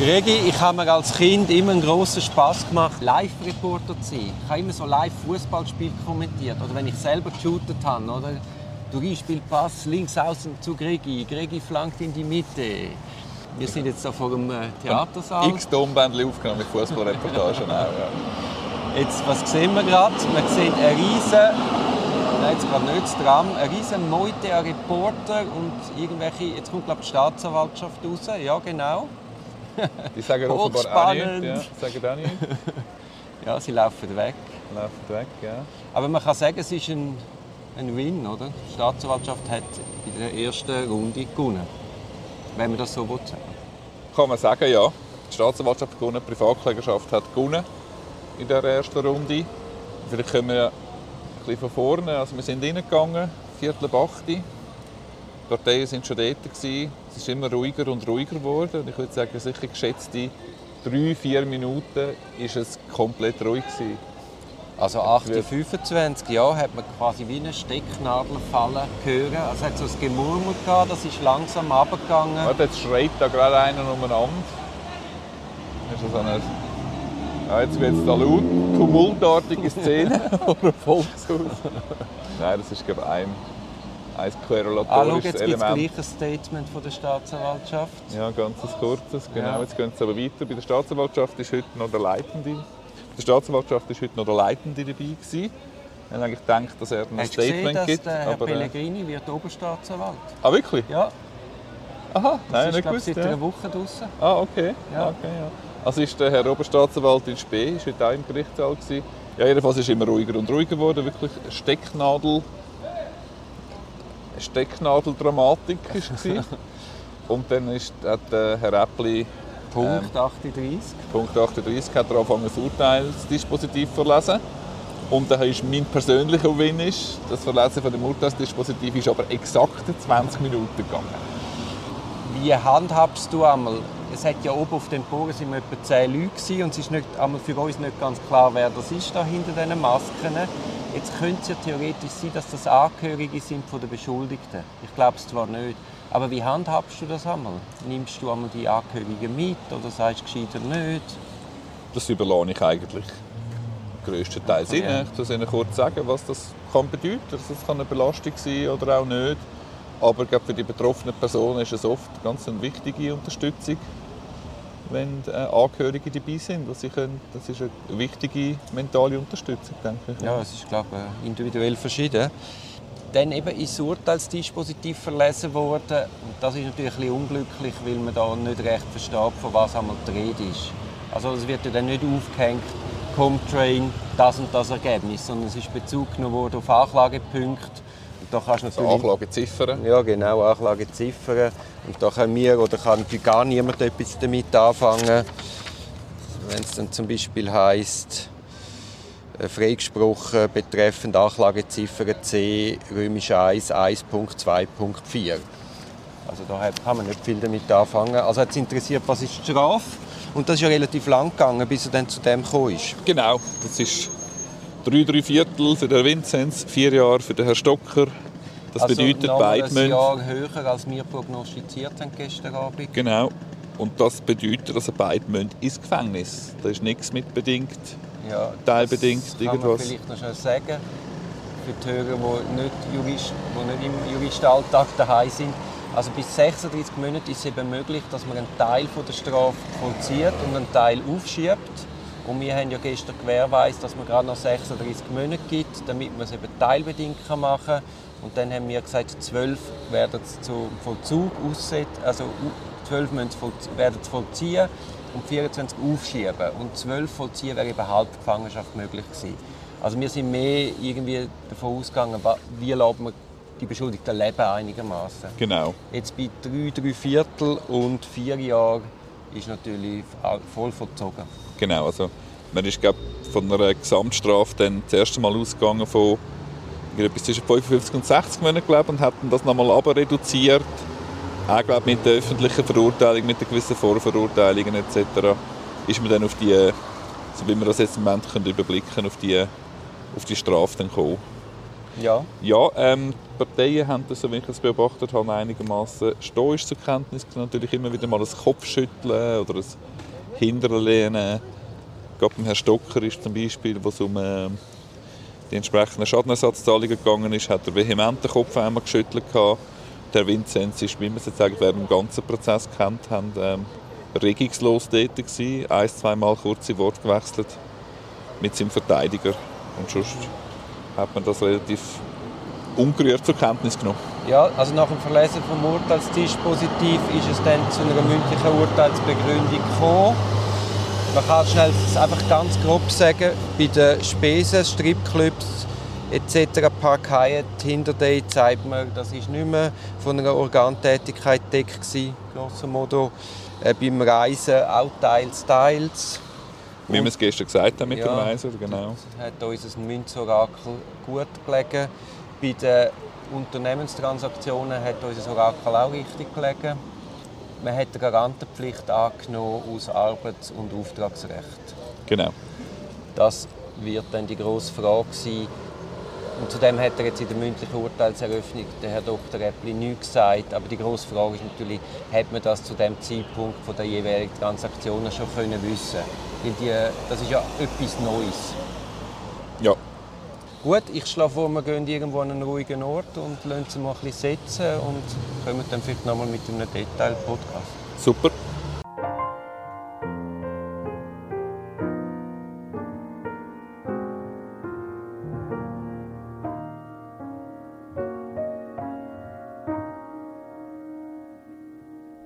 Gregi, ich habe mir als Kind immer einen grossen Spass gemacht, Live-Reporter zu sein. Ich habe immer so Live-Fußballspiele kommentiert. Oder wenn ich selber geshootet habe. Oder? Durin spielt Pass links außen zu Gregi. Gregi flankt in die Mitte. Wir sind jetzt hier vor dem äh, Theatersaal. X Tonbändchen aufgenommen mit Fußballreportagen auch. Ja. Jetzt, was sehen wir gerade? Wir sehen eine riesen, nein, jetzt gerade nicht das Tram, eine riesen Meute an Reporter und irgendwelche, jetzt kommt glaube ich die Staatsanwaltschaft raus, ja genau. Die sagen offenbar auch nicht. Ja, sagen auch nichts. ja, sie laufen weg. Laufen weg, ja. Aber man kann sagen, es ist ein, ein Win, oder? Die Staatsanwaltschaft hat in der ersten Runde gewonnen. Wenn man das so sagen Kann man sagen, ja. Die Staatsanwaltschaft hat gewonnen, die Privatklägerschaft hat gewonnen in der ersten Runde. Vielleicht können wir ein bisschen von vorne. Also wir sind reingegangen, Viertel ab Parteien waren schon dort. Gewesen. Es ist immer ruhiger und ruhiger geworden. Und ich würde sagen, sicher geschätzte drei, vier Minuten ist es komplett ruhig gewesen. Also 8.25 ja, hat man quasi wie eine Stecknadel fallen hören. Also es hat so ein Gemurmel gehabt, das ist langsam runtergegangen. Warte, jetzt schreit da gerade einer umeinander. Das ist so eine ja, jetzt wird es da laut, tumultartige Szene oder Volkshaus. Nein, das ist glaube ich ein, ein korrelatorisches ah, schau, jetzt Element. gleich ein Statement von der Staatsanwaltschaft. Ja, ganz kurzes. Genau. Ja. Jetzt gehen sie aber weiter. Bei der Staatsanwaltschaft ist heute noch der Leitende. Bei der Staatsanwaltschaft ist heute noch der Leitende dabei gewesen. Wir haben eigentlich gedacht, dass er ein Hast du gesehen, Statement dass gibt. der Herr aber, äh, Pellegrini wird Oberstaatsanwalt? ah, wirklich? Ja, Aha, das nein, ist nicht gewusst. seit Ja. einer Woche draußen. Ah, okay. Ja. okay ja. Also ist der Herr Oberstaatsanwalt in Spee, ist heute auch im Gerichtssaal gewesen. Ja, jedenfalls ist es immer ruhiger und ruhiger geworden. Wirklich Stecknadel, Stecknadeldramatik gewesen. Und dann ist, hat der Herr Äppli Punkt 38. Punkt 38 hat er angefangen, das Urteilsdispositiv zu verlesen. Und dann ist mein persönlicher Win, ist, das Verlesen von dem Urteilsdispositiv ist aber exakt 20 Minuten gegangen. Wie handhabst du einmal? Es hat ja oben auf den Bogen sind etwa 10 Leute gewesen, und es ist nicht, einmal für uns nicht ganz klar, wer das ist da hinter diesen Masken. Jetzt könnte es ja theoretisch sein, dass das Angehörige sind von der Beschuldigten. Ich glaube es zwar nicht. Aber wie handhabst du das einmal? Nimmst du einmal die Angehörigen mit oder sagst du gescheiter nicht? Das überlasse ich eigentlich größtenteils ihnen. Ja. Ich muss ihnen kurz sagen, was das kann bedeuten kann. Das kann eine Belastung sein oder auch nicht. Aber für die betroffenen Personen ist es oft ganz eine wichtige Unterstützung, wenn äh, Angehörige dabei sind. sie können, das ist eine wichtige mentale Unterstützung, denke ich. Ja, es ist glaube ich, individuell verschieden. Dann eben ist das Urteilsdispositiv verlesen worden. Und das ist natürlich ein bisschen unglücklich, weil man da nicht recht versteht, von was einmal die Rede ist. Also es wird ja dann nicht aufgehängt, Comtrain, das und das Ergebnis, sondern es ist Bezug genommen worden auf Anklagepunkte. Da kannst Also natürlich... Anklageziffern. Ja, genau, Anklageziffern. Und da kann mir oder kann gar niemand etwas damit anfangen. Wenn es dann zum Beispiel heisst, äh, freigesprochen betreffend Anklageziffer C, römisch 1, 1.2.4. Also da kann man nicht viel damit anfangen. Also hat es interessiert, was ist die Strafe? Und das ist ja relativ lang gegangen, bis er dann zu dem gekommen ist. Genau, das ist drei, drei Viertel für den Vinzenz, vier Jahre für den Herrn Stocker. Das bedeutet, noch beide ein müssen Jahr höher, als wir prognostiziert haben gestern Abend. Genau. Und das bedeutet, dass beide müssen ins Gefängnis. Da ist nichts mitbedingt. Ja, Teilbedingt das kann man irgendwas. vielleicht noch schnell sagen. Für die Hörer, die nicht, Jurist, die nicht im Juristalltag daheim sind. Also bis 36 Monate ist es eben möglich, dass man einen Teil von der Strafe vollzieht und einen Teil aufschiebt. Und wir haben ja gestern gewährleistet, dass man gerade noch 36 Monate gibt, damit man es eben teilbedingt machen kann. Und dann haben wir gesagt, 12 werden es zum Vollzug aussetzen, also u- 12 müssen es vollzie- werden vollziehen und 24 aufschieben. Und 12 vollziehen wäre eben Halbgefangenschaft möglich gewesen. Also wir sind mehr irgendwie davon ausgegangen, wie lässt man die Beschuldigten leben einigermaßen. Genau. Jetzt bei drei, drei Viertel und vier Jahren ist natürlich voll vollzogen. Genau. Also, man ist glaub, von einer Gesamtstrafe dann das erste Mal ausgegangen von etwas zwischen 55 und 60 Monaten glaub, und hat dann das nochmal aber reduziert. Auch glaub, mit der öffentlichen Verurteilung, mit der gewissen Vorverurteilungen etc. ist man dann auf die, so wie wir das jetzt im Moment können überblicken auf die, auf die Strafe dann gekommen. Ja. Ja, ähm, die Parteien haben das, so wie ich es beobachtet habe, einigermaßen stoisch zur Kenntnis genommen. Natürlich immer wieder mal ein Kopfschütteln oder ein Hinterlehnen. Gerade beim Herrn Stocker ist zum Beispiel, wo es um äh, die entsprechenden Schadenersatzzahlungen gegangen ist, hat er vehement den Kopf einmal geschüttelt gehabt. Der Vinzenz ist, wie wir es jetzt während dem ganzen Prozess kennt haben, ähm, regungslos tätig gewesen, ein, zweimal kurze Wort gewechselt mit seinem Verteidiger und sonst hat man das relativ ungerührt zur Kenntnis genommen. Ja, also nach dem Verlesen vom Urteilsdispositiv ist es dann zu einer mündlichen Urteilsbegründung gekommen. Man kann schnell einfach ganz grob sagen, bei den Spesen, Stripclubs etc. Parkeien, Hinterday zeigt man, das ist nicht mehr von einer Organtätigkeit deckt gewesen, grosso modo. Äh, beim Reisen auch teils, teils. Wie wir es gestern gesagt haben mit Ja. dem Reisen, genau. Das hat uns ein Münzorakel gut gelegen. Bei den Unternehmenstransaktionen hat uns ein Orakel auch richtig gelegen. Man hat die Garantenpflicht angenommen aus Arbeits- und Auftragsrecht. genau. Das wird dann die grosse Frage sein. Und zudem hat er jetzt in der mündlichen Urteilseröffnung der Herr Dr. Eppli nichts gesagt. Aber die grosse Frage ist natürlich, hat man das zu dem Zeitpunkt von der jeweiligen Transaktionen schon können wissen? Weil die, das ist ja etwas Neues. Ja, Gut, ich schlage vor, wir gehen irgendwo an einen ruhigen Ort und lassen sie mal ein bisschen setzen und kommen dann vielleicht nochmal mit einem Detail-Podcast. super.